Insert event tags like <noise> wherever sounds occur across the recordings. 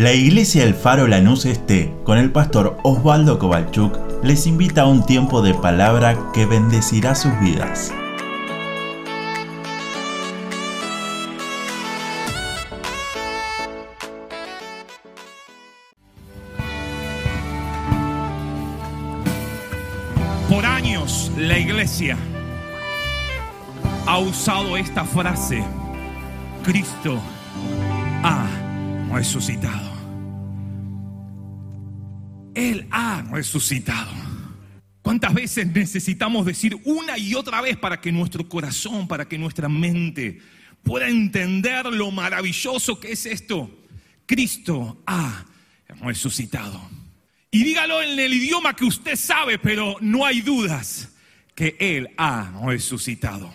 La iglesia El Faro Lanús Este, con el pastor Osvaldo Kovalchuk, les invita a un tiempo de palabra que bendecirá sus vidas. Por años la iglesia ha usado esta frase, Cristo ha resucitado. Resucitado. ¿Cuántas veces necesitamos decir una y otra vez para que nuestro corazón, para que nuestra mente pueda entender lo maravilloso que es esto? Cristo ha resucitado. Y dígalo en el idioma que usted sabe, pero no hay dudas que Él ha resucitado.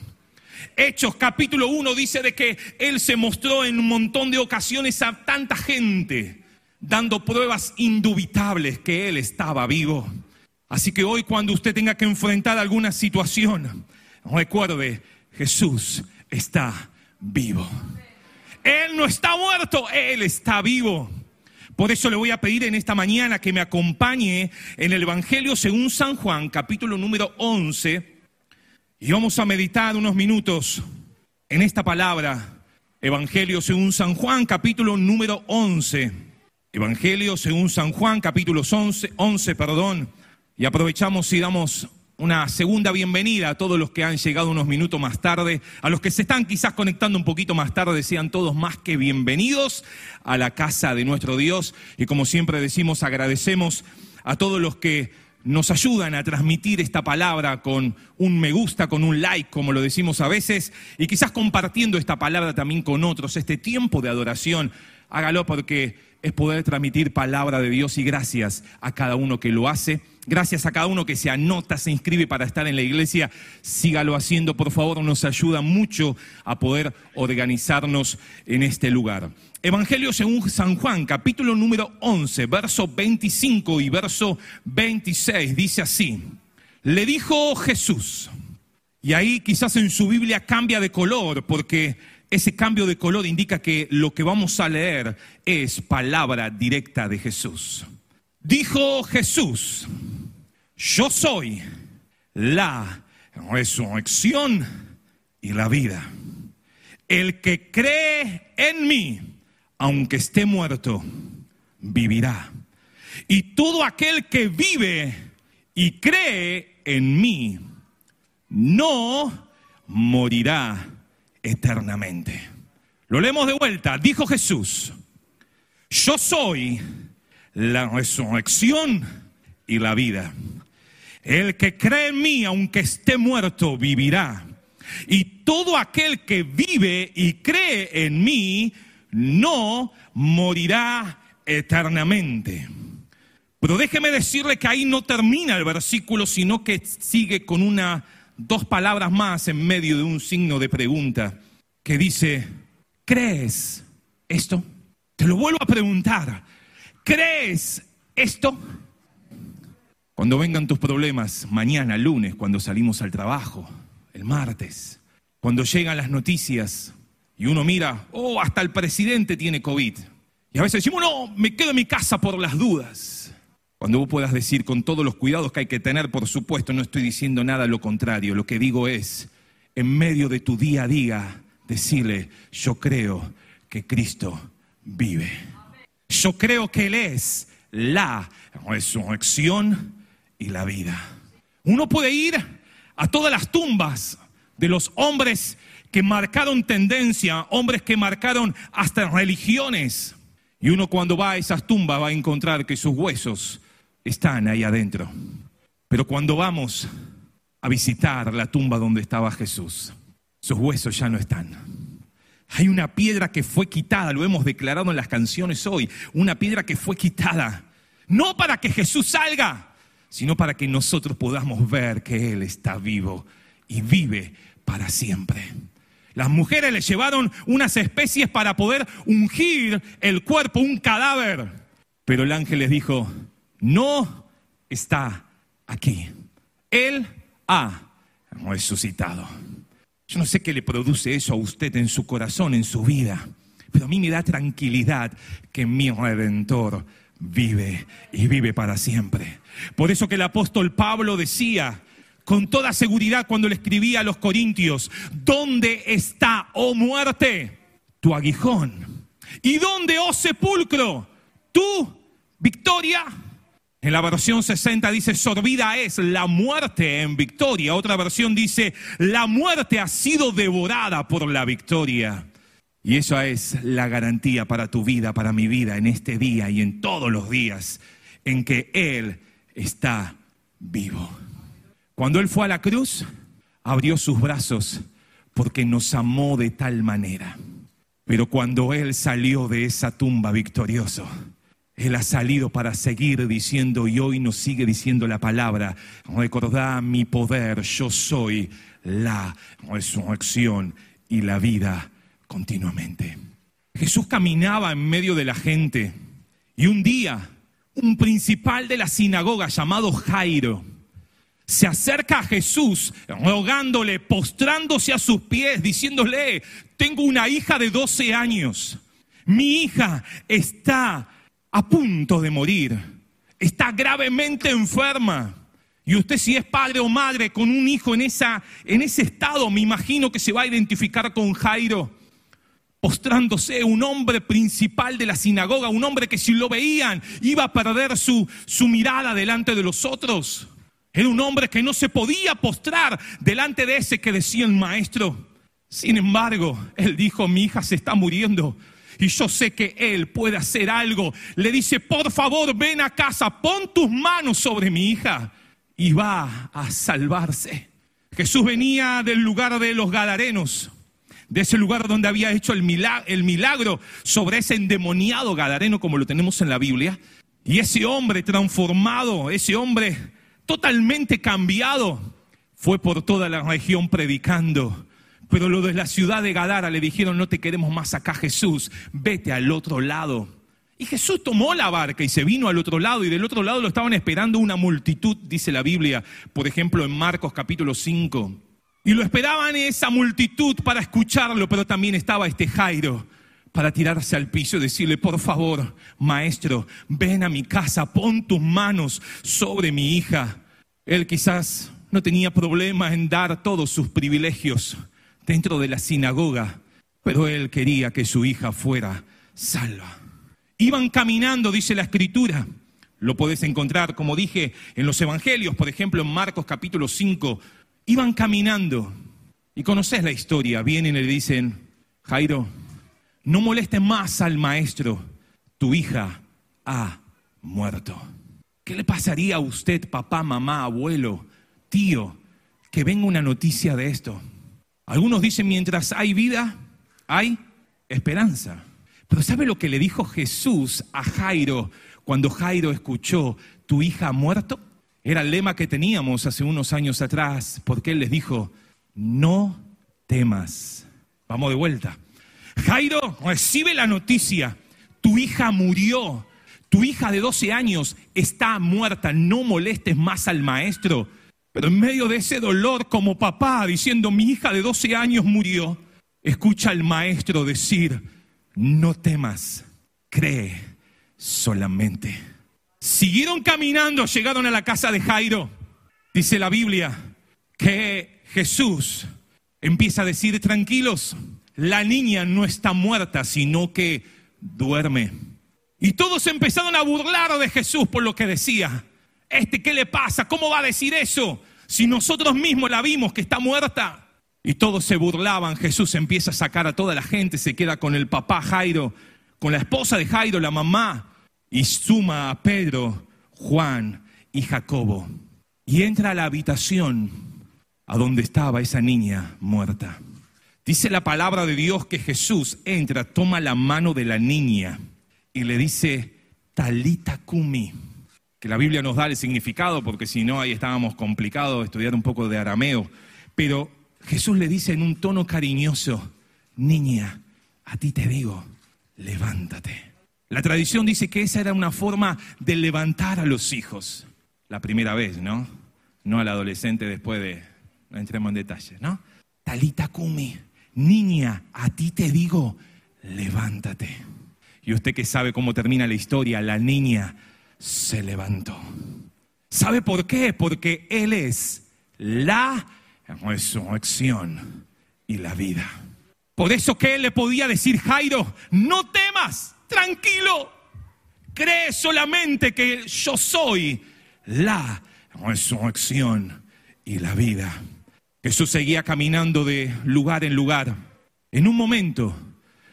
Hechos capítulo 1 dice de que Él se mostró en un montón de ocasiones a tanta gente, dando pruebas indubitables que Él estaba vivo. Así que hoy cuando usted tenga que enfrentar alguna situación, recuerde, Jesús está vivo. Él no está muerto, Él está vivo. Por eso le voy a pedir en esta mañana que me acompañe en el Evangelio según San Juan, capítulo número 11. Y vamos a meditar unos minutos en esta palabra. Evangelio según San Juan, capítulo número 11. Evangelio según San Juan, capítulo 11, 11 perdón. Y aprovechamos y damos una segunda bienvenida a todos los que han llegado unos minutos más tarde, a los que se están quizás conectando un poquito más tarde, sean todos más que bienvenidos a la casa de nuestro Dios. Y como siempre decimos, agradecemos a todos los que nos ayudan a transmitir esta palabra con un me gusta, con un like, como lo decimos a veces, y quizás compartiendo esta palabra también con otros, este tiempo de adoración. Hágalo porque es poder transmitir palabra de Dios y gracias a cada uno que lo hace. Gracias a cada uno que se anota, se inscribe para estar en la iglesia. Sígalo haciendo, por favor, nos ayuda mucho a poder organizarnos en este lugar. Evangelio según San Juan, capítulo número 11, verso 25 y verso 26, dice así. Le dijo Jesús, y ahí quizás en su Biblia cambia de color, porque ese cambio de color indica que lo que vamos a leer es palabra directa de Jesús. Dijo Jesús, yo soy la resurrección y la vida. El que cree en mí, aunque esté muerto, vivirá. Y todo aquel que vive y cree en mí, no morirá eternamente. Lo leemos de vuelta. Dijo Jesús, yo soy la resurrección y la vida. El que cree en mí, aunque esté muerto, vivirá. Y todo aquel que vive y cree en mí, no morirá eternamente. Pero déjeme decirle que ahí no termina el versículo, sino que sigue con una dos palabras más en medio de un signo de pregunta que dice, ¿crees esto? Te lo vuelvo a preguntar, ¿crees esto? Cuando vengan tus problemas, mañana, lunes, cuando salimos al trabajo, el martes, cuando llegan las noticias y uno mira, oh, hasta el presidente tiene COVID. Y a veces decimos, no, me quedo en mi casa por las dudas. Cuando vos puedas decir con todos los cuidados que hay que tener, por supuesto, no estoy diciendo nada lo contrario. Lo que digo es, en medio de tu día a día, decirle, yo creo que Cristo vive. Yo creo que Él es la resurrección y la vida. Uno puede ir a todas las tumbas de los hombres que marcaron tendencia, hombres que marcaron hasta religiones. Y uno cuando va a esas tumbas va a encontrar que sus huesos están ahí adentro. Pero cuando vamos a visitar la tumba donde estaba Jesús, sus huesos ya no están. Hay una piedra que fue quitada, lo hemos declarado en las canciones hoy, una piedra que fue quitada, no para que Jesús salga, sino para que nosotros podamos ver que Él está vivo y vive para siempre. Las mujeres le llevaron unas especies para poder ungir el cuerpo, un cadáver. Pero el ángel les dijo, no está aquí. Él ha resucitado. Yo no sé qué le produce eso a usted en su corazón, en su vida. pero a mí me da tranquilidad que mi redentor vive y vive para siempre. Por eso que el apóstol Pablo decía con toda seguridad cuando le escribía a los corintios, ¿dónde está, oh muerte, tu aguijón? ¿Y dónde, oh sepulcro, tu victoria? En la versión 60 dice, sorbida es la muerte en victoria. Otra versión dice, la muerte ha sido devorada por la victoria. Y eso es la garantía para tu vida, para mi vida, en este día y en todos los días en que Él está vivo. Cuando Él fue a la cruz, abrió sus brazos porque nos amó de tal manera. Pero cuando Él salió de esa tumba victorioso, él ha salido para seguir diciendo y hoy nos sigue diciendo la palabra, recordá mi poder, yo soy la resurrección y la vida continuamente. Jesús caminaba en medio de la gente y un día un principal de la sinagoga llamado Jairo se acerca a Jesús rogándole, postrándose a sus pies, diciéndole, tengo una hija de 12 años, mi hija está a punto de morir, está gravemente enferma. Y usted si es padre o madre con un hijo en, esa, en ese estado, me imagino que se va a identificar con Jairo, postrándose un hombre principal de la sinagoga, un hombre que si lo veían iba a perder su, su mirada delante de los otros. Era un hombre que no se podía postrar delante de ese que decía el maestro. Sin embargo, él dijo, mi hija se está muriendo y yo sé que Él puede hacer algo. Le dice, por favor, ven a casa, pon tus manos sobre mi hija y va a salvarse. Jesús venía del lugar de los Gadarenos, de ese lugar donde había hecho el milagro, el milagro sobre ese endemoniado Gadareno como lo tenemos en la Biblia. Y ese hombre transformado, ese hombre totalmente cambiado, fue por toda la región predicando pero los de la ciudad de Gadara le dijeron, no te queremos más acá Jesús, vete al otro lado. Y Jesús tomó la barca y se vino al otro lado y del otro lado lo estaban esperando una multitud, dice la Biblia, por ejemplo en Marcos capítulo 5. Y lo esperaban esa multitud para escucharlo, pero también estaba este Jairo para tirarse al piso y decirle, por favor, maestro, ven a mi casa, pon tus manos sobre mi hija. Él quizás no tenía problema en dar todos sus privilegios, dentro de la sinagoga, pero él quería que su hija fuera salva. Iban caminando, dice la escritura. Lo podés encontrar, como dije, en los evangelios, por ejemplo, en Marcos capítulo 5. Iban caminando y conoces la historia. Vienen y le dicen, Jairo, no molestes más al maestro, tu hija ha muerto. ¿Qué le pasaría a usted, papá, mamá, abuelo, tío, que venga una noticia de esto? Algunos dicen, mientras hay vida, hay esperanza. Pero ¿sabe lo que le dijo Jesús a Jairo cuando Jairo escuchó, tu hija ha muerto? Era el lema que teníamos hace unos años atrás, porque él les dijo, no temas. Vamos de vuelta. Jairo recibe la noticia, tu hija murió, tu hija de 12 años está muerta, no molestes más al maestro. Pero en medio de ese dolor como papá diciendo mi hija de 12 años murió, escucha al maestro decir, no temas, cree solamente. Siguieron caminando, llegaron a la casa de Jairo. Dice la Biblia que Jesús empieza a decir, tranquilos, la niña no está muerta, sino que duerme. Y todos empezaron a burlar de Jesús por lo que decía. Este, ¿qué le pasa? ¿Cómo va a decir eso? Si nosotros mismos la vimos que está muerta. Y todos se burlaban. Jesús empieza a sacar a toda la gente, se queda con el papá Jairo, con la esposa de Jairo, la mamá, y suma a Pedro, Juan y Jacobo. Y entra a la habitación a donde estaba esa niña muerta. Dice la palabra de Dios que Jesús entra, toma la mano de la niña y le dice, Talita Kumi que la Biblia nos da el significado, porque si no ahí estábamos complicados estudiar un poco de arameo. Pero Jesús le dice en un tono cariñoso, niña, a ti te digo, levántate. La tradición dice que esa era una forma de levantar a los hijos, la primera vez, ¿no? No al adolescente después de, no entremos en detalles, ¿no? Talita Kumi, niña, a ti te digo, levántate. Y usted que sabe cómo termina la historia, la niña se levantó. ¿Sabe por qué? Porque Él es la resurrección y la vida. Por eso que Él le podía decir, Jairo, no temas, tranquilo, cree solamente que yo soy la resurrección y la vida. Jesús seguía caminando de lugar en lugar. En un momento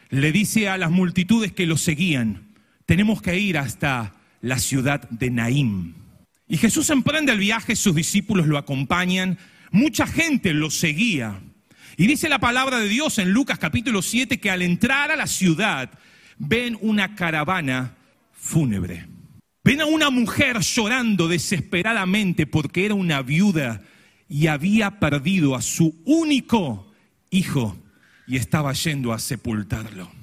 le dice a las multitudes que lo seguían, tenemos que ir hasta la ciudad de Naim. Y Jesús emprende el viaje, sus discípulos lo acompañan, mucha gente lo seguía. Y dice la palabra de Dios en Lucas capítulo 7 que al entrar a la ciudad ven una caravana fúnebre. Ven a una mujer llorando desesperadamente porque era una viuda y había perdido a su único hijo y estaba yendo a sepultarlo.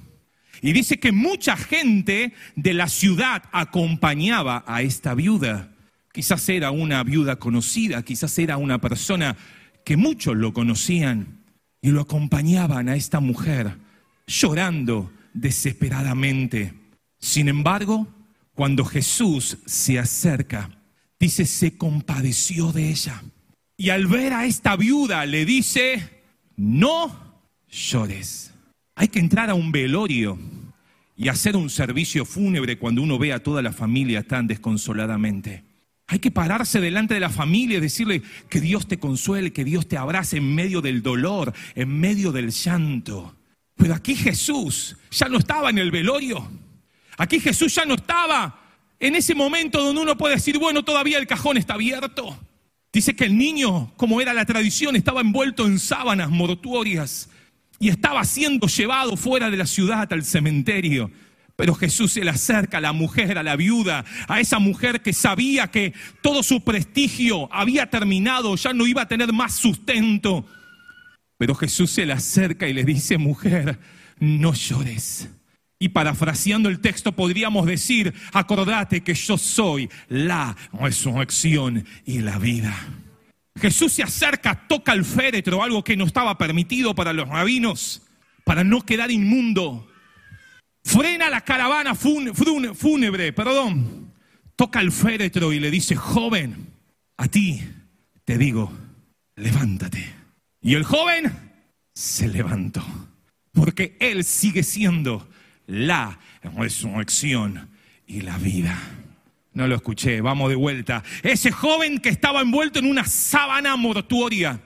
Y dice que mucha gente de la ciudad acompañaba a esta viuda. Quizás era una viuda conocida, quizás era una persona que muchos lo conocían y lo acompañaban a esta mujer llorando desesperadamente. Sin embargo, cuando Jesús se acerca, dice, se compadeció de ella. Y al ver a esta viuda le dice, no llores. Hay que entrar a un velorio y hacer un servicio fúnebre cuando uno ve a toda la familia tan desconsoladamente. Hay que pararse delante de la familia y decirle que Dios te consuele, que Dios te abrace en medio del dolor, en medio del llanto. Pero aquí Jesús ya no estaba en el velorio. Aquí Jesús ya no estaba en ese momento donde uno puede decir, bueno, todavía el cajón está abierto. Dice que el niño, como era la tradición, estaba envuelto en sábanas mortuorias y estaba siendo llevado fuera de la ciudad al cementerio. Pero Jesús se le acerca a la mujer, a la viuda, a esa mujer que sabía que todo su prestigio había terminado, ya no iba a tener más sustento. Pero Jesús se le acerca y le dice, mujer, no llores. Y parafraseando el texto podríamos decir, acordate que yo soy la resurrección y la vida. Jesús se acerca, toca el féretro, algo que no estaba permitido para los rabinos, para no quedar inmundo. Frena la caravana fúnebre, perdón. Toca el féretro y le dice, joven, a ti te digo, levántate. Y el joven se levantó, porque él sigue siendo la resurrección y la vida. No lo escuché, vamos de vuelta. Ese joven que estaba envuelto en una sábana mortuoria,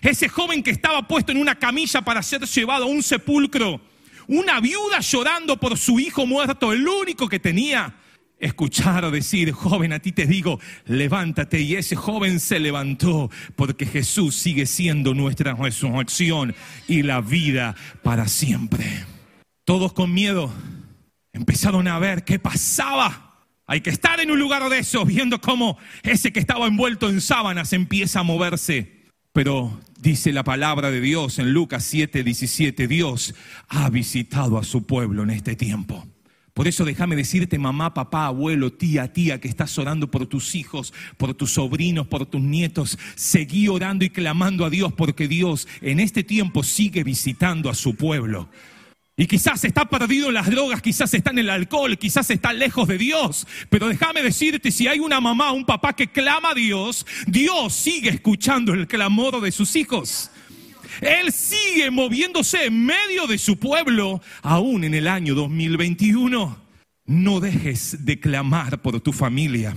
ese joven que estaba puesto en una camilla para ser llevado a un sepulcro, una viuda llorando por su hijo muerto, el único que tenía. Escuchar decir, joven, a ti te digo, levántate. Y ese joven se levantó porque Jesús sigue siendo nuestra resurrección y la vida para siempre. Todos con miedo empezaron a ver qué pasaba. Hay que estar en un lugar de esos viendo cómo ese que estaba envuelto en sábanas empieza a moverse. Pero dice la palabra de Dios en Lucas 7, 17, Dios ha visitado a su pueblo en este tiempo. Por eso déjame decirte, mamá, papá, abuelo, tía, tía, que estás orando por tus hijos, por tus sobrinos, por tus nietos. Seguí orando y clamando a Dios porque Dios en este tiempo sigue visitando a su pueblo. Y quizás está perdido en las drogas, quizás está en el alcohol, quizás está lejos de Dios. Pero déjame decirte, si hay una mamá, un papá que clama a Dios, Dios sigue escuchando el clamor de sus hijos. Él sigue moviéndose en medio de su pueblo, aún en el año 2021. No dejes de clamar por tu familia.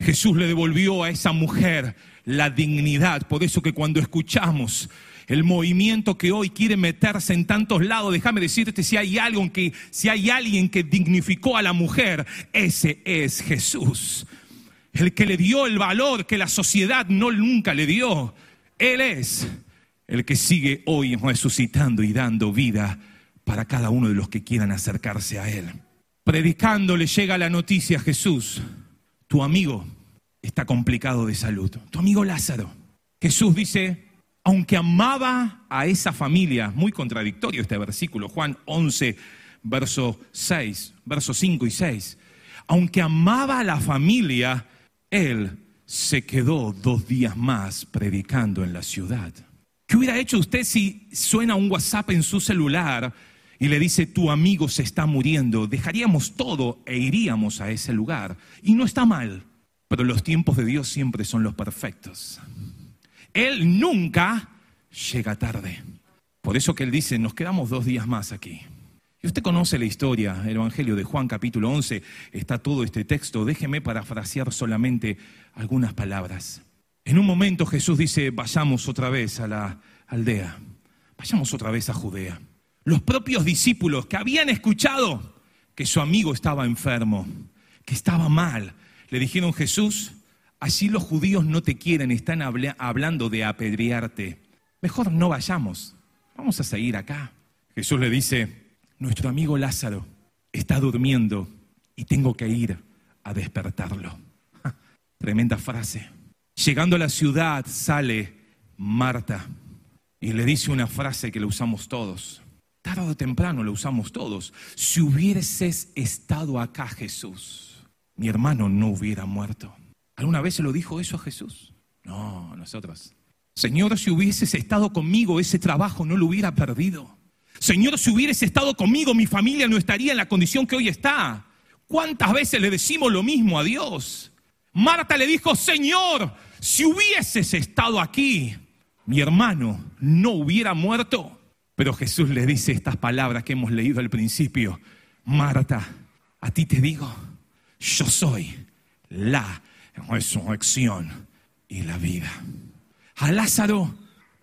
Jesús le devolvió a esa mujer la dignidad. Por eso que cuando escuchamos el movimiento que hoy quiere meterse en tantos lados, déjame decirte si hay que si hay alguien que dignificó a la mujer, ese es Jesús. El que le dio el valor que la sociedad no nunca le dio. Él es el que sigue hoy resucitando y dando vida para cada uno de los que quieran acercarse a él. Predicando le llega la noticia a Jesús, tu amigo está complicado de salud, tu amigo Lázaro. Jesús dice, aunque amaba a esa familia, muy contradictorio este versículo, Juan 11, verso 6, versos 5 y 6, aunque amaba a la familia, él se quedó dos días más predicando en la ciudad. ¿Qué hubiera hecho usted si suena un WhatsApp en su celular y le dice, tu amigo se está muriendo, dejaríamos todo e iríamos a ese lugar. Y no está mal, pero los tiempos de Dios siempre son los perfectos. Él nunca llega tarde. Por eso que Él dice, nos quedamos dos días más aquí. Y usted conoce la historia, el Evangelio de Juan capítulo 11, está todo este texto. Déjeme parafrasear solamente algunas palabras. En un momento Jesús dice, vayamos otra vez a la aldea, vayamos otra vez a Judea. Los propios discípulos que habían escuchado que su amigo estaba enfermo, que estaba mal, le dijeron, Jesús, allí los judíos no te quieren, están hablando de apedrearte. Mejor no vayamos, vamos a seguir acá. Jesús le dice, nuestro amigo Lázaro está durmiendo y tengo que ir a despertarlo. tremenda frase. Llegando a la ciudad sale Marta y le dice una frase que le usamos todos. Tarde o temprano lo usamos todos. Si hubieses estado acá, Jesús, mi hermano no hubiera muerto. ¿Alguna vez se lo dijo eso a Jesús? No, nosotros. Señor, si hubieses estado conmigo, ese trabajo no lo hubiera perdido. Señor, si hubieses estado conmigo, mi familia no estaría en la condición que hoy está. ¿Cuántas veces le decimos lo mismo a Dios? Marta le dijo, Señor, si hubieses estado aquí, mi hermano no hubiera muerto. Pero Jesús le dice estas palabras que hemos leído al principio. Marta, a ti te digo, yo soy la resurrección y la vida. A Lázaro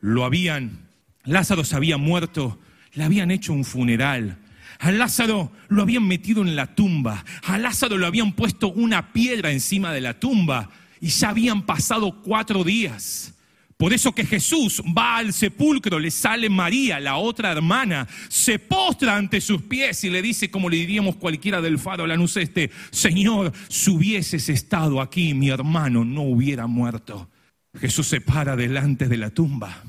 lo habían, Lázaro se había muerto, le habían hecho un funeral. A Lázaro lo habían metido en la tumba. A Lázaro lo habían puesto una piedra encima de la tumba. Y ya habían pasado cuatro días. Por eso que Jesús va al sepulcro, le sale María, la otra hermana, se postra ante sus pies y le dice, como le diríamos cualquiera del faro Lanús este, Señor, si hubieses estado aquí, mi hermano no hubiera muerto. Jesús se para delante de la tumba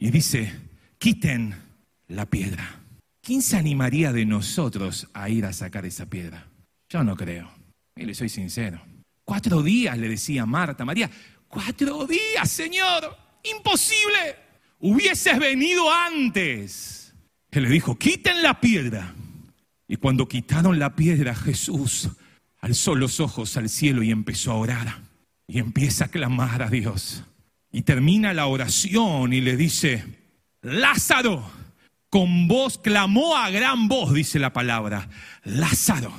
y dice, quiten la piedra. ¿Quién se animaría de nosotros a ir a sacar esa piedra? Yo no creo. Y le soy sincero. Cuatro días le decía Marta, María, Cuatro días, Señor. Imposible. Hubieses venido antes. Él le dijo, quiten la piedra. Y cuando quitaron la piedra, Jesús alzó los ojos al cielo y empezó a orar. Y empieza a clamar a Dios. Y termina la oración y le dice, Lázaro, con voz clamó a gran voz, dice la palabra, Lázaro,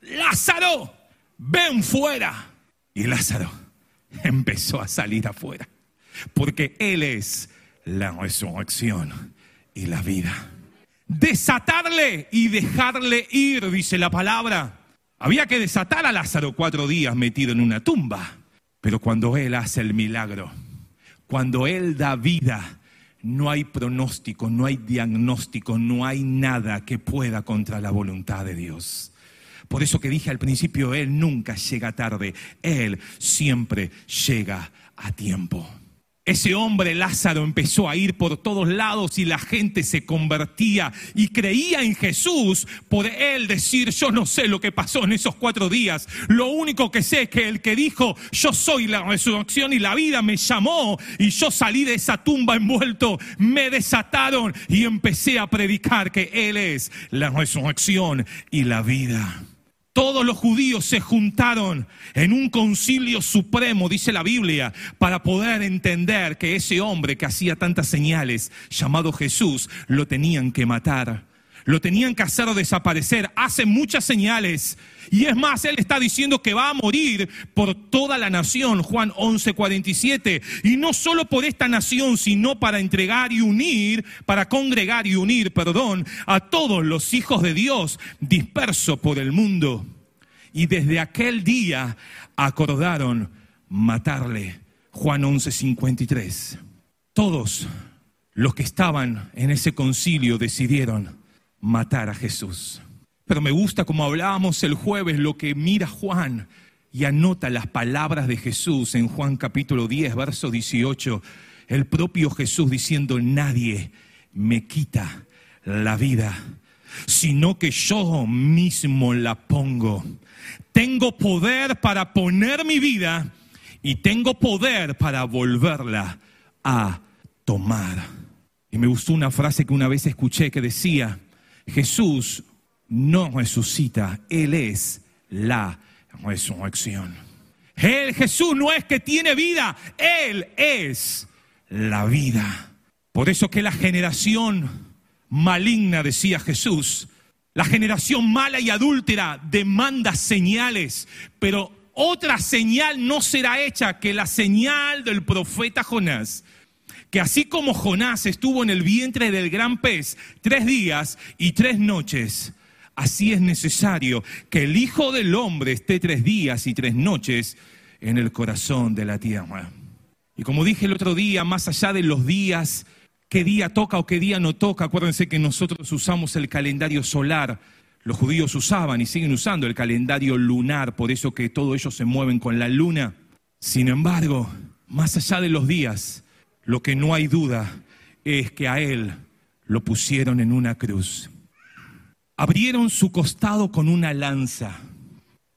Lázaro, ven fuera. Y Lázaro <laughs> empezó a salir afuera. Porque Él es la resurrección y la vida. Desatarle y dejarle ir, dice la palabra. Había que desatar a Lázaro cuatro días metido en una tumba. Pero cuando Él hace el milagro, cuando Él da vida, no hay pronóstico, no hay diagnóstico, no hay nada que pueda contra la voluntad de Dios. Por eso que dije al principio, Él nunca llega tarde, Él siempre llega a tiempo. Ese hombre Lázaro empezó a ir por todos lados y la gente se convertía y creía en Jesús por él decir, yo no sé lo que pasó en esos cuatro días. Lo único que sé es que el que dijo, yo soy la resurrección y la vida, me llamó y yo salí de esa tumba envuelto, me desataron y empecé a predicar que Él es la resurrección y la vida. Todos los judíos se juntaron en un concilio supremo, dice la Biblia, para poder entender que ese hombre que hacía tantas señales, llamado Jesús, lo tenían que matar. Lo tenían que hacer desaparecer. Hace muchas señales. Y es más, Él está diciendo que va a morir por toda la nación, Juan 11:47. Y no solo por esta nación, sino para entregar y unir, para congregar y unir, perdón, a todos los hijos de Dios dispersos por el mundo. Y desde aquel día acordaron matarle. Juan 11:53. Todos los que estaban en ese concilio decidieron matar a Jesús. Pero me gusta como hablábamos el jueves lo que mira Juan y anota las palabras de Jesús en Juan capítulo 10, verso 18. El propio Jesús diciendo, nadie me quita la vida, sino que yo mismo la pongo. Tengo poder para poner mi vida y tengo poder para volverla a tomar. Y me gustó una frase que una vez escuché que decía, Jesús no resucita, Él es la resurrección. Él, Jesús, no es que tiene vida, Él es la vida. Por eso que la generación maligna, decía Jesús, la generación mala y adúltera demanda señales, pero otra señal no será hecha que la señal del profeta Jonás, que así como Jonás estuvo en el vientre del gran pez tres días y tres noches, así es necesario que el Hijo del Hombre esté tres días y tres noches en el corazón de la tierra. Y como dije el otro día, más allá de los días, qué día toca o qué día no toca, acuérdense que nosotros usamos el calendario solar los judíos usaban y siguen usando el calendario lunar, por eso que todos ellos se mueven con la luna. Sin embargo, más allá de los días, lo que no hay duda es que a él lo pusieron en una cruz. Abrieron su costado con una lanza.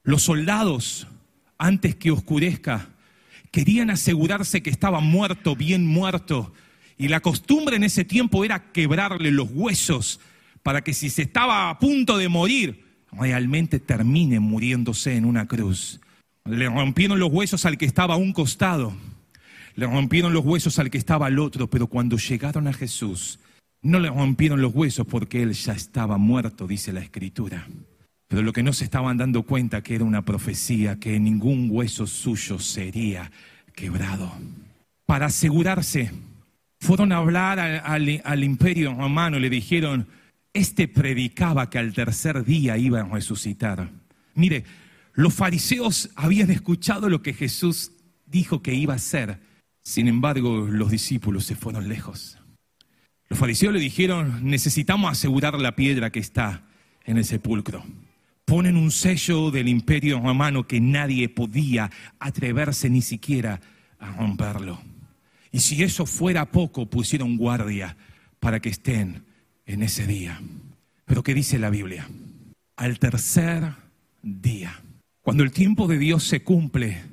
Los soldados, antes que oscurezca, querían asegurarse que estaba muerto, bien muerto. Y la costumbre en ese tiempo era quebrarle los huesos para que si se estaba a punto de morir, realmente termine muriéndose en una cruz. Le rompieron los huesos al que estaba a un costado, le rompieron los huesos al que estaba al otro, pero cuando llegaron a Jesús, no le rompieron los huesos porque él ya estaba muerto, dice la escritura. Pero lo que no se estaban dando cuenta que era una profecía, que ningún hueso suyo sería quebrado. Para asegurarse, fueron a hablar al, al imperio romano y le dijeron, este predicaba que al tercer día iba a resucitar. Mire, los fariseos habían escuchado lo que Jesús dijo que iba a hacer. Sin embargo, los discípulos se fueron lejos. Los fariseos le dijeron, necesitamos asegurar la piedra que está en el sepulcro. Ponen un sello del imperio romano que nadie podía atreverse ni siquiera a romperlo. Y si eso fuera poco, pusieron guardia para que estén en ese día. Pero ¿qué dice la Biblia? Al tercer día, cuando el tiempo de Dios se cumple,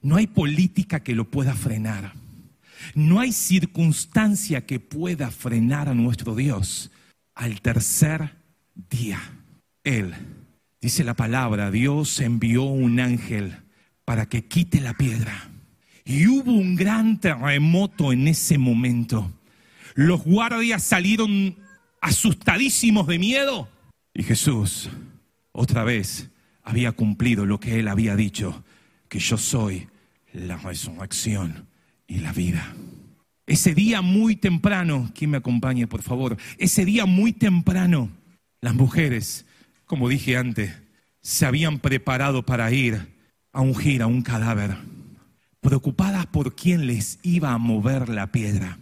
no hay política que lo pueda frenar. No hay circunstancia que pueda frenar a nuestro Dios. Al tercer día, Él, dice la palabra, Dios envió un ángel para que quite la piedra. Y hubo un gran terremoto en ese momento. Los guardias salieron asustadísimos de miedo. Y Jesús otra vez había cumplido lo que él había dicho, que yo soy la resurrección y la vida. Ese día muy temprano, ¿quién me acompaña por favor? Ese día muy temprano, las mujeres, como dije antes, se habían preparado para ir a ungir a un cadáver, preocupadas por quién les iba a mover la piedra.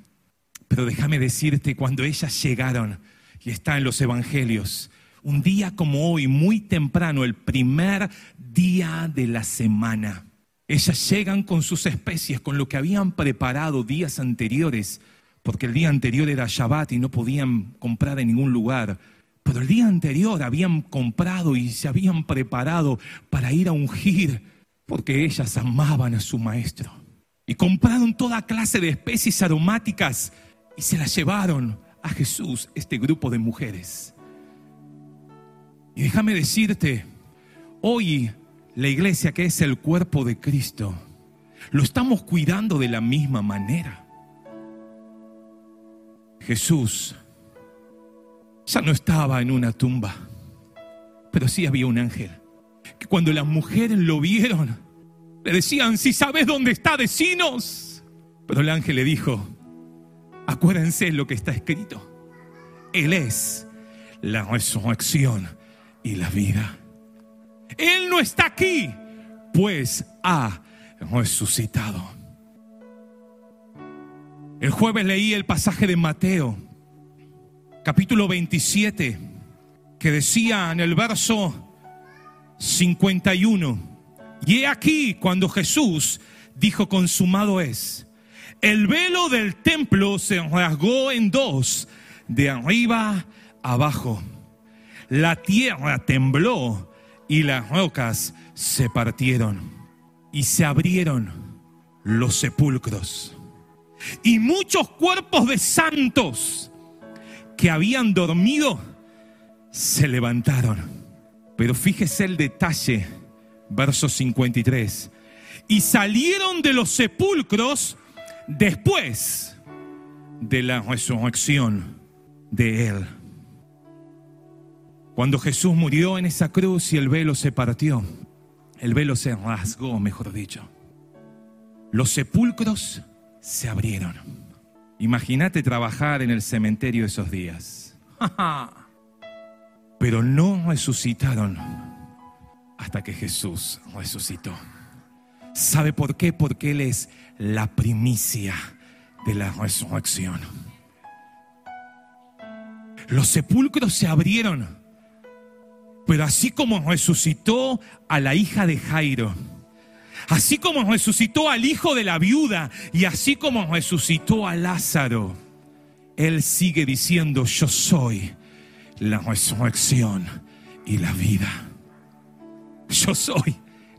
Pero déjame decirte, cuando ellas llegaron, y está en los evangelios, un día como hoy, muy temprano, el primer día de la semana, ellas llegan con sus especies, con lo que habían preparado días anteriores, porque el día anterior era Shabbat y no podían comprar en ningún lugar. Pero el día anterior habían comprado y se habían preparado para ir a ungir, porque ellas amaban a su maestro. Y compraron toda clase de especies aromáticas y se las llevaron a Jesús este grupo de mujeres. Y déjame decirte, hoy la iglesia que es el cuerpo de Cristo, lo estamos cuidando de la misma manera. Jesús ya no estaba en una tumba, pero sí había un ángel, que cuando las mujeres lo vieron, le decían, si sabes dónde está, decinos. Pero el ángel le dijo, Acuérdense lo que está escrito. Él es la resurrección y la vida. Él no está aquí, pues ha resucitado. El jueves leí el pasaje de Mateo, capítulo 27, que decía en el verso 51, y he aquí cuando Jesús dijo, consumado es el velo del templo se rasgó en dos, de arriba abajo. La tierra tembló y las rocas se partieron y se abrieron los sepulcros. Y muchos cuerpos de santos que habían dormido se levantaron. Pero fíjese el detalle, verso 53. Y salieron de los sepulcros después de la resurrección de él. Cuando Jesús murió en esa cruz y el velo se partió, el velo se rasgó, mejor dicho. Los sepulcros se abrieron. Imagínate trabajar en el cementerio esos días. <laughs> Pero no resucitaron hasta que Jesús resucitó. ¿Sabe por qué? Porque Él es la primicia de la resurrección. Los sepulcros se abrieron, pero así como resucitó a la hija de Jairo, así como resucitó al hijo de la viuda y así como resucitó a Lázaro, Él sigue diciendo, yo soy la resurrección y la vida. Yo soy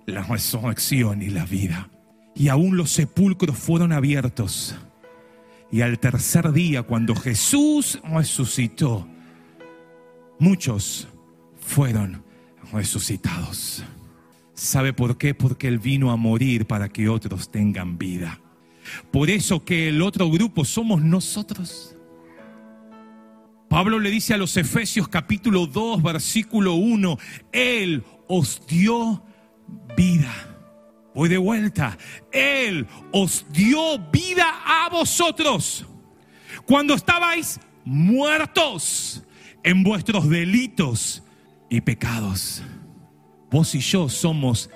la resurrección y la vida. Y aún los sepulcros fueron abiertos. Y al tercer día, cuando Jesús resucitó, muchos fueron resucitados. ¿Sabe por qué? Porque Él vino a morir para que otros tengan vida. Por eso que el otro grupo somos nosotros. Pablo le dice a los Efesios capítulo 2, versículo 1, Él os dio vida. Voy de vuelta. Él os dio vida a vosotros cuando estabais muertos en vuestros delitos y pecados. Vos y yo somos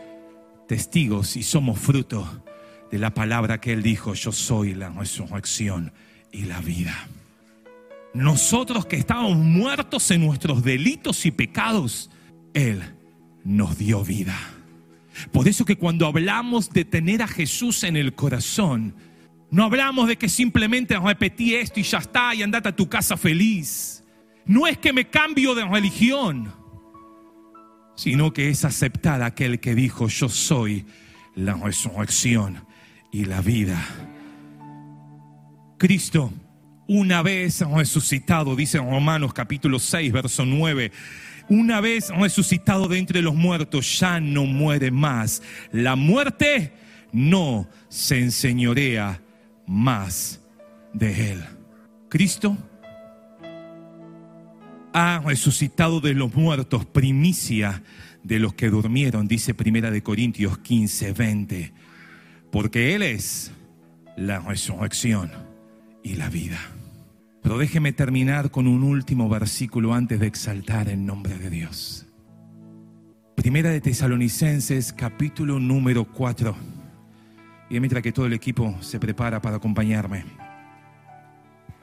testigos y somos fruto de la palabra que Él dijo, yo soy la resurrección y la vida. Nosotros que estábamos muertos en nuestros delitos y pecados, Él nos dio vida. Por eso que cuando hablamos de tener a Jesús en el corazón, no hablamos de que simplemente repetí esto y ya está y andate a tu casa feliz. No es que me cambio de religión, sino que es aceptar aquel que dijo, yo soy la resurrección y la vida. Cristo, una vez resucitado, dice en Romanos capítulo 6, verso 9, una vez resucitado de entre los muertos, ya no muere más. La muerte no se enseñorea más de él. Cristo ha resucitado de los muertos, primicia de los que durmieron, dice Primera de Corintios 15, 20, porque Él es la resurrección y la vida. Pero déjeme terminar con un último versículo antes de exaltar el nombre de Dios. Primera de Tesalonicenses, capítulo número 4. Y mientras que todo el equipo se prepara para acompañarme.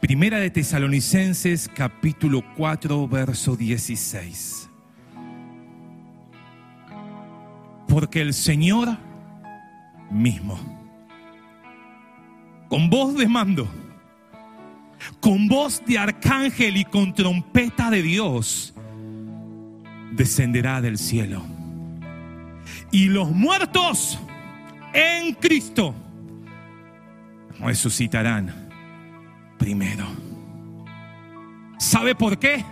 Primera de Tesalonicenses, capítulo 4, verso 16. Porque el Señor mismo, con voz de mando, con voz de arcángel y con trompeta de Dios, descenderá del cielo. Y los muertos en Cristo resucitarán primero. ¿Sabe por qué?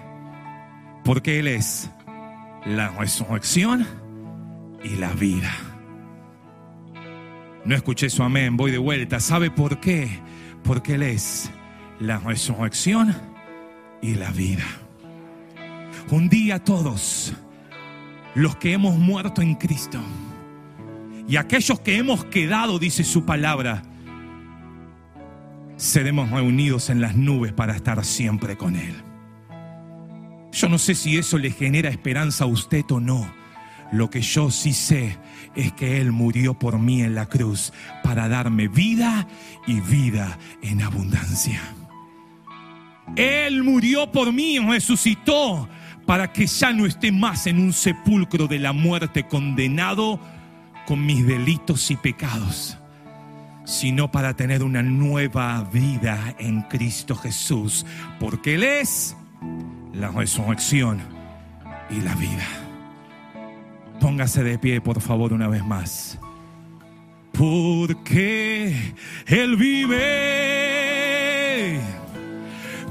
Porque Él es la resurrección y la vida. No escuché su amén, voy de vuelta. ¿Sabe por qué? Porque Él es la resurrección y la vida. Un día todos los que hemos muerto en Cristo y aquellos que hemos quedado, dice su palabra, seremos reunidos en las nubes para estar siempre con Él. Yo no sé si eso le genera esperanza a usted o no. Lo que yo sí sé es que Él murió por mí en la cruz para darme vida y vida en abundancia. Él murió por mí, resucitó para que ya no esté más en un sepulcro de la muerte condenado con mis delitos y pecados, sino para tener una nueva vida en Cristo Jesús, porque Él es la resurrección y la vida. Póngase de pie, por favor, una vez más. Porque Él vive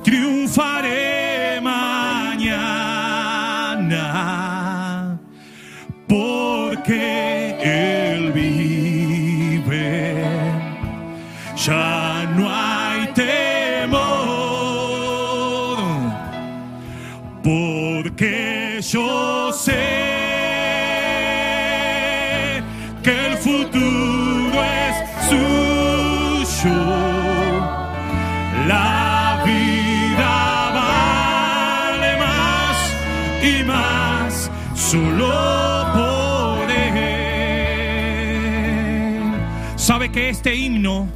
triunfaré ya no hay temor, porque yo sé que el futuro es suyo. La vida vale más y más solo. ¿Sabe que este himno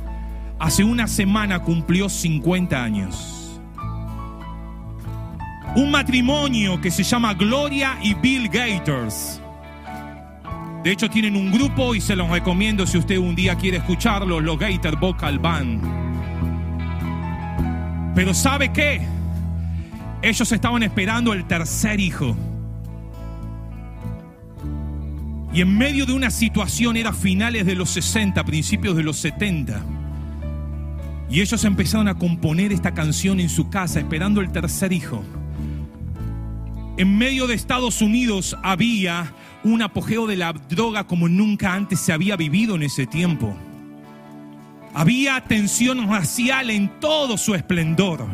hace una semana cumplió 50 años? Un matrimonio que se llama Gloria y Bill Gators. De hecho, tienen un grupo y se los recomiendo si usted un día quiere escucharlo, los Gator Vocal Band. Pero ¿sabe qué? Ellos estaban esperando el tercer hijo. Y en medio de una situación, era finales de los 60, principios de los 70. Y ellos empezaron a componer esta canción en su casa, esperando el tercer hijo. En medio de Estados Unidos había un apogeo de la droga como nunca antes se había vivido en ese tiempo. Había tensión racial en todo su esplendor.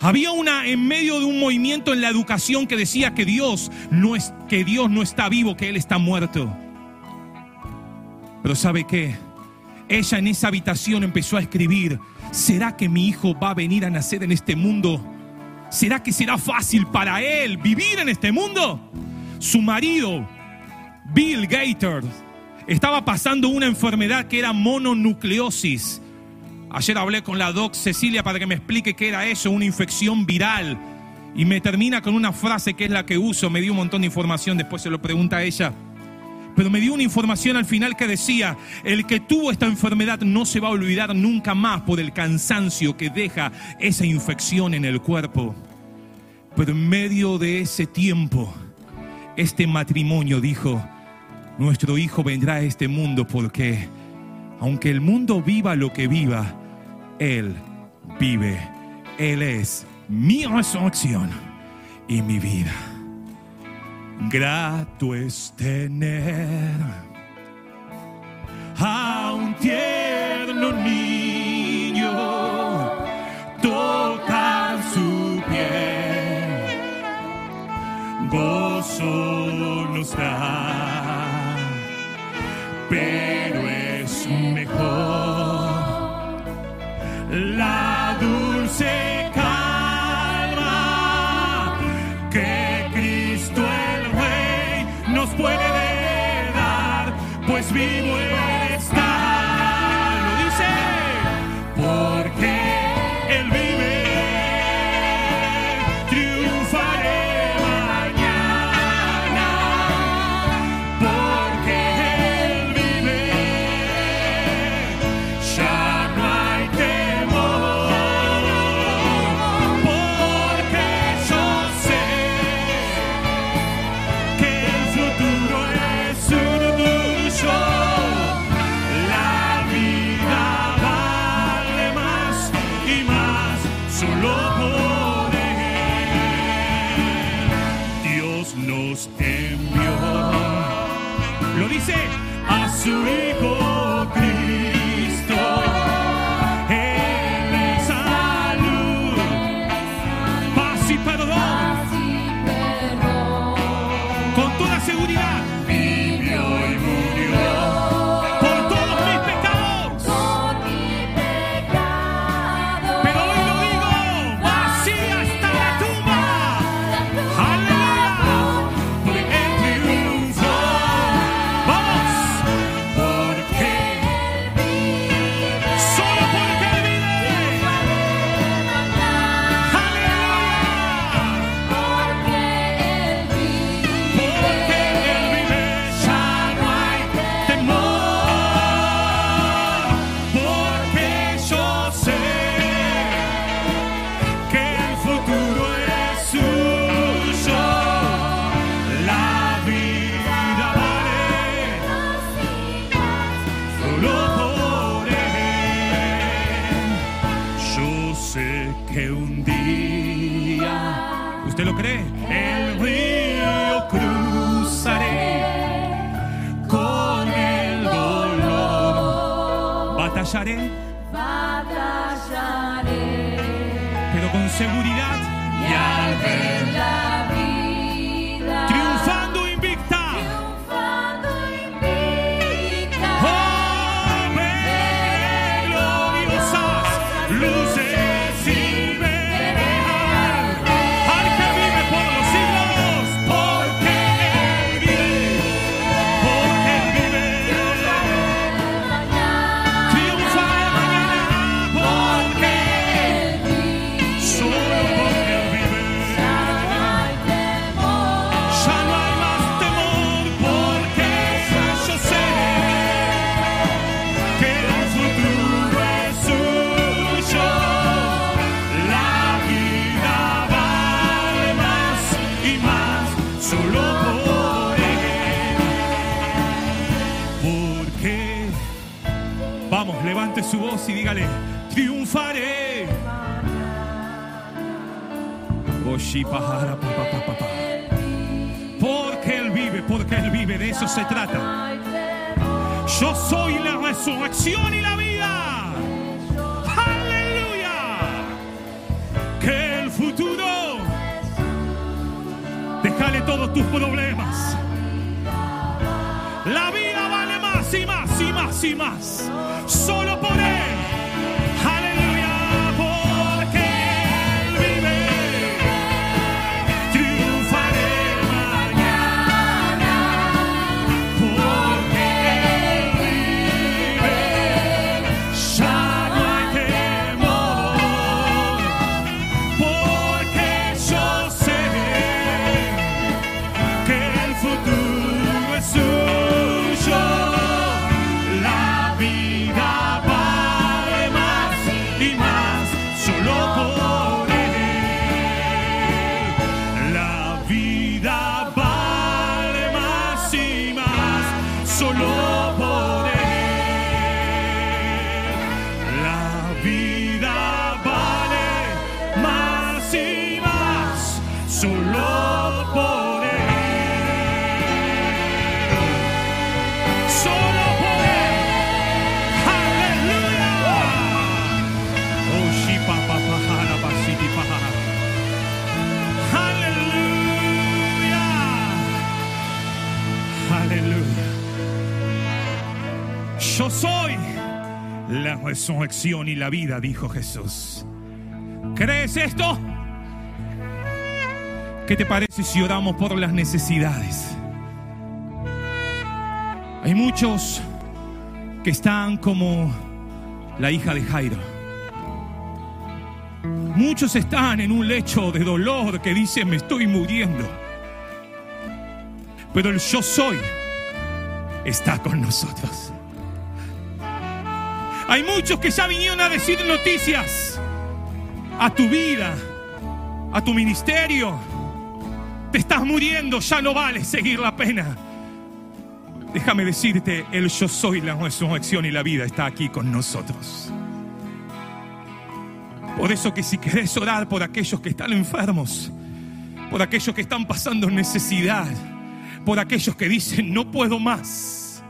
Había una en medio de un movimiento en la educación que decía que Dios no es que Dios no está vivo, que él está muerto. Pero ¿sabe qué? Ella en esa habitación empezó a escribir, ¿será que mi hijo va a venir a nacer en este mundo? ¿Será que será fácil para él vivir en este mundo? Su marido, Bill Gator, estaba pasando una enfermedad que era mononucleosis. Ayer hablé con la doc Cecilia para que me explique qué era eso, una infección viral. Y me termina con una frase que es la que uso, me dio un montón de información, después se lo pregunta a ella. Pero me dio una información al final que decía, el que tuvo esta enfermedad no se va a olvidar nunca más por el cansancio que deja esa infección en el cuerpo. Pero en medio de ese tiempo, este matrimonio dijo, nuestro hijo vendrá a este mundo porque aunque el mundo viva lo que viva, Él vive. Él es mi resurrección y mi vida. Grato es tener a un tierno niño, tocar su piel, gozo nos da, pero es mejor la dulce porque Él vive, de eso se trata. Yo soy la resurrección y la vida. Aleluya. Que el futuro, déjale todos tus problemas. La vida vale más y más y más y más. Solo por Él. Aleluya. Yo soy la resurrección y la vida, dijo Jesús. ¿Crees esto? ¿Qué te parece si oramos por las necesidades? Hay muchos que están como la hija de Jairo. Muchos están en un lecho de dolor que dicen me estoy muriendo. Pero el yo soy está con nosotros. Hay muchos que ya vinieron a decir noticias a tu vida, a tu ministerio. Te estás muriendo, ya no vale seguir la pena. Déjame decirte, el yo soy la resurrección y la vida está aquí con nosotros. Por eso que si querés orar por aquellos que están enfermos, por aquellos que están pasando necesidad, por aquellos que dicen no puedo más,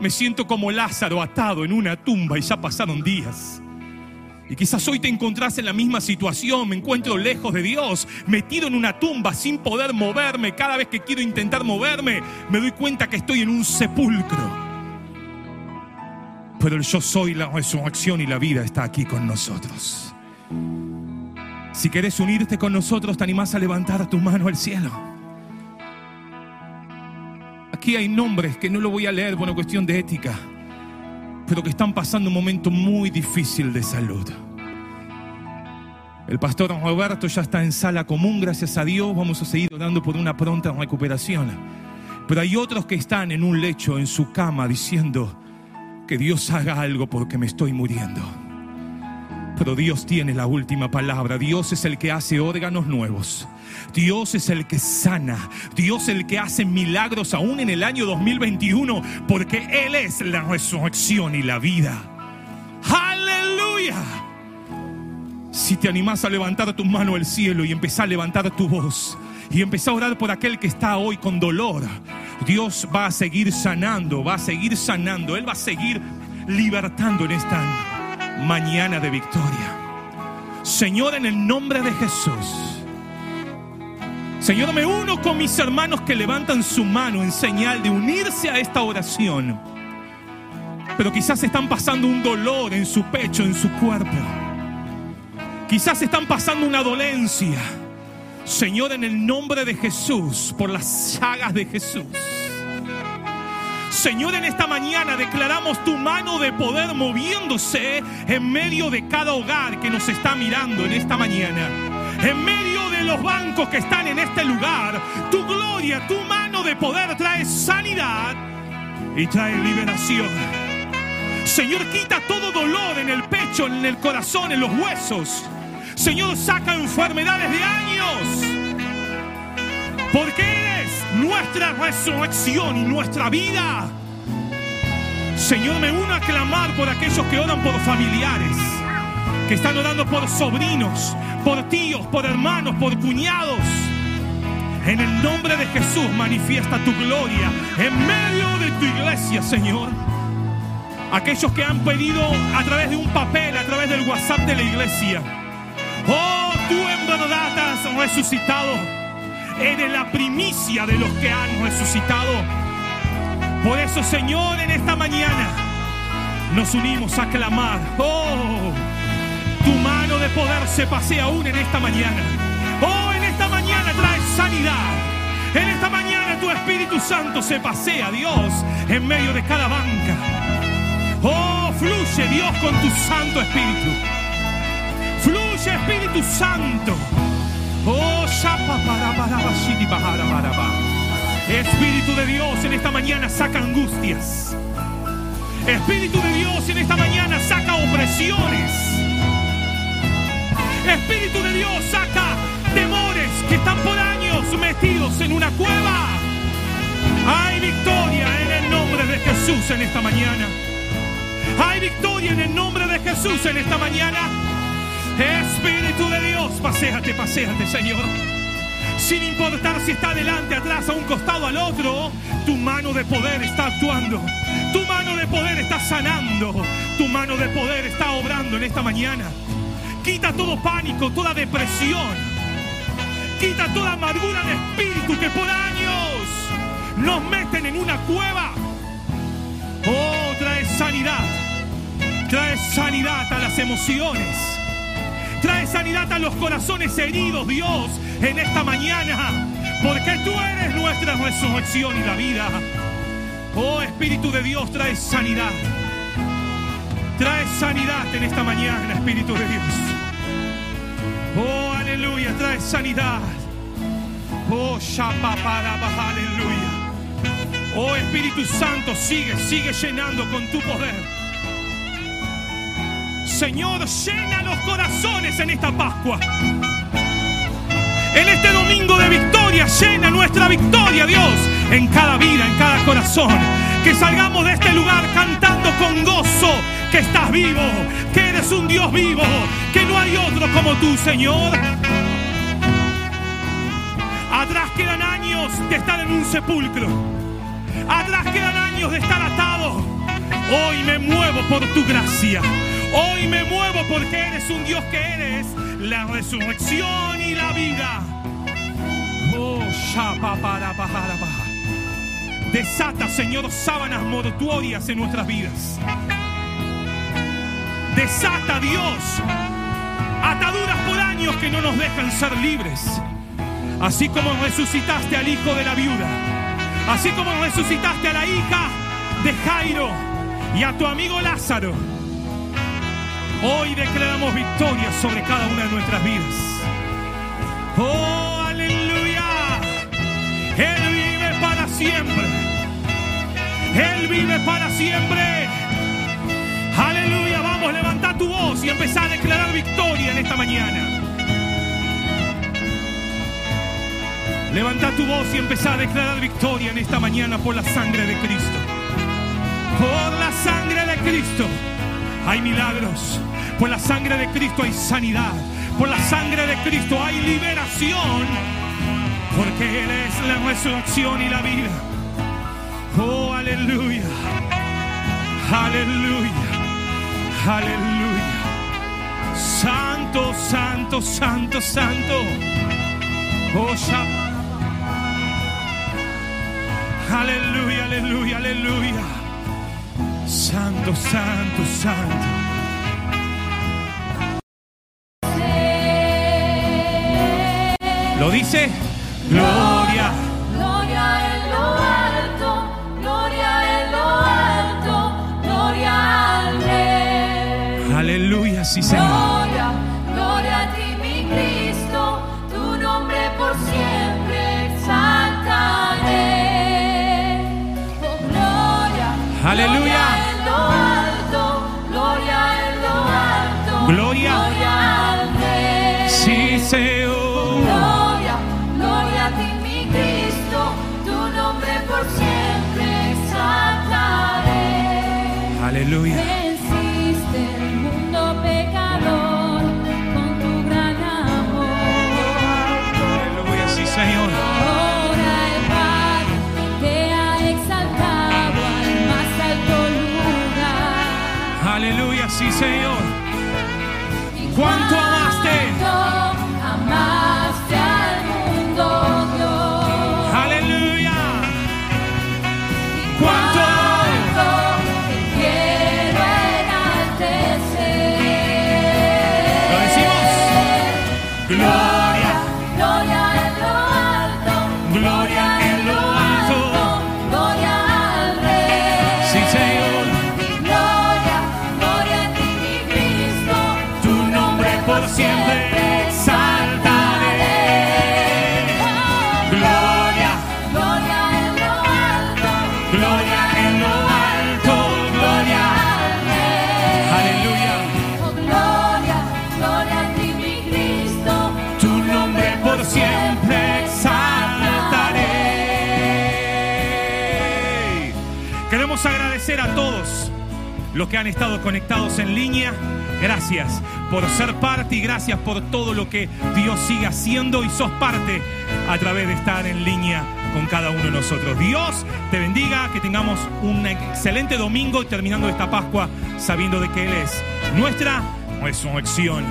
me siento como Lázaro atado en una tumba y ya pasaron días. Y quizás hoy te encontrás en la misma situación, me encuentro lejos de Dios, metido en una tumba sin poder moverme. Cada vez que quiero intentar moverme, me doy cuenta que estoy en un sepulcro. Pero el yo soy la resurrección y la vida está aquí con nosotros. Si querés unirte con nosotros, te animás a levantar tu mano al cielo. Aquí hay nombres que no lo voy a leer por una cuestión de ética, pero que están pasando un momento muy difícil de salud. El pastor Roberto ya está en sala común, gracias a Dios. Vamos a seguir orando por una pronta recuperación. Pero hay otros que están en un lecho, en su cama, diciendo que Dios haga algo porque me estoy muriendo. Pero Dios tiene la última palabra. Dios es el que hace órganos nuevos. Dios es el que sana. Dios es el que hace milagros aún en el año 2021. Porque Él es la resurrección y la vida. Aleluya. Si te animás a levantar tu mano al cielo y empezar a levantar tu voz y empezar a orar por aquel que está hoy con dolor, Dios va a seguir sanando, va a seguir sanando. Él va a seguir libertando en esta mañana de victoria. Señor, en el nombre de Jesús. Señor, me uno con mis hermanos que levantan su mano en señal de unirse a esta oración. Pero quizás están pasando un dolor en su pecho, en su cuerpo. Quizás están pasando una dolencia. Señor, en el nombre de Jesús, por las llagas de Jesús. Señor, en esta mañana declaramos tu mano de poder moviéndose en medio de cada hogar que nos está mirando en esta mañana. En medio de los bancos que están en este lugar, tu gloria, tu mano de poder trae sanidad y trae liberación. Señor, quita todo dolor en el pecho, en el corazón, en los huesos. Señor, saca enfermedades de años. Porque eres nuestra resurrección y nuestra vida. Señor, me uno a clamar por aquellos que oran por familiares, que están orando por sobrinos, por tíos, por hermanos, por cuñados. En el nombre de Jesús manifiesta tu gloria en medio de tu iglesia, Señor. Aquellos que han pedido a través de un papel, a través del WhatsApp de la iglesia. Oh, tú en verdad has resucitado. Eres la primicia de los que han resucitado. Por eso, Señor, en esta mañana nos unimos a clamar. Oh, tu mano de poder se pasea aún en esta mañana. Oh, en esta mañana trae sanidad. En esta mañana tu Espíritu Santo se pasea, Dios, en medio de cada banca. Oh, fluye Dios con tu Santo Espíritu. Fluye Espíritu Santo. Espíritu de Dios en esta mañana saca angustias. Espíritu de Dios en esta mañana saca opresiones. Espíritu de Dios saca temores que están por años metidos en una cueva. Hay victoria en el nombre de Jesús en esta mañana. Hay victoria en el nombre de Jesús en esta mañana. Espíritu de Dios, paséate, paséate, Señor. Sin importar si está adelante, atrás, a un costado, al otro, tu mano de poder está actuando. Tu mano de poder está sanando. Tu mano de poder está obrando en esta mañana. Quita todo pánico, toda depresión. Quita toda amargura de espíritu que por años nos meten en una cueva. Oh, trae sanidad. Trae sanidad a las emociones. Trae sanidad a los corazones heridos, Dios, en esta mañana. Porque tú eres nuestra resurrección y la vida. Oh Espíritu de Dios, trae sanidad. Trae sanidad en esta mañana, Espíritu de Dios. Oh, aleluya, trae sanidad. Oh, Shapaparabaja, aleluya. Oh Espíritu Santo, sigue, sigue llenando con tu poder. Señor, llena los corazones en esta Pascua. En este domingo de victoria, llena nuestra victoria, Dios, en cada vida, en cada corazón. Que salgamos de este lugar cantando con gozo que estás vivo, que eres un Dios vivo, que no hay otro como tú, Señor. Atrás quedan años de estar en un sepulcro. Atrás quedan años de estar atado. Hoy me muevo por tu gracia. Hoy me muevo porque eres un Dios que eres la resurrección y la vida. Oh, para Desata, Señor, sábanas mortuorias en nuestras vidas. Desata, Dios, ataduras por años que no nos dejan ser libres. Así como resucitaste al hijo de la viuda. Así como resucitaste a la hija de Jairo y a tu amigo Lázaro. Hoy declaramos victoria sobre cada una de nuestras vidas. Oh, aleluya. Él vive para siempre. Él vive para siempre. Aleluya. Vamos, levanta tu voz y empezar a declarar victoria en esta mañana. Levanta tu voz y empezá a declarar victoria en esta mañana por la sangre de Cristo. Por la sangre de Cristo hay milagros. Por la sangre de Cristo hay sanidad. Por la sangre de Cristo hay liberación. Porque Él es la resurrección y la vida. Oh, aleluya. Aleluya. Aleluya. Santo, santo, santo, santo. Oh, Shabbat. Aleluya, aleluya, aleluya. Santo, santo, santo. ¿Lo dice? Gloria. Gloria en lo alto, gloria en lo alto, gloria al Rey. Aleluya, sí, Señor. Amor. Aleluya, sí, Señor. Los que han estado conectados en línea. Gracias por ser parte y gracias por todo lo que Dios sigue haciendo y sos parte a través de estar en línea con cada uno de nosotros. Dios te bendiga, que tengamos un excelente domingo terminando esta Pascua sabiendo de que Él es nuestra resurrección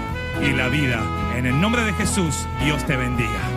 y la vida. En el nombre de Jesús, Dios te bendiga.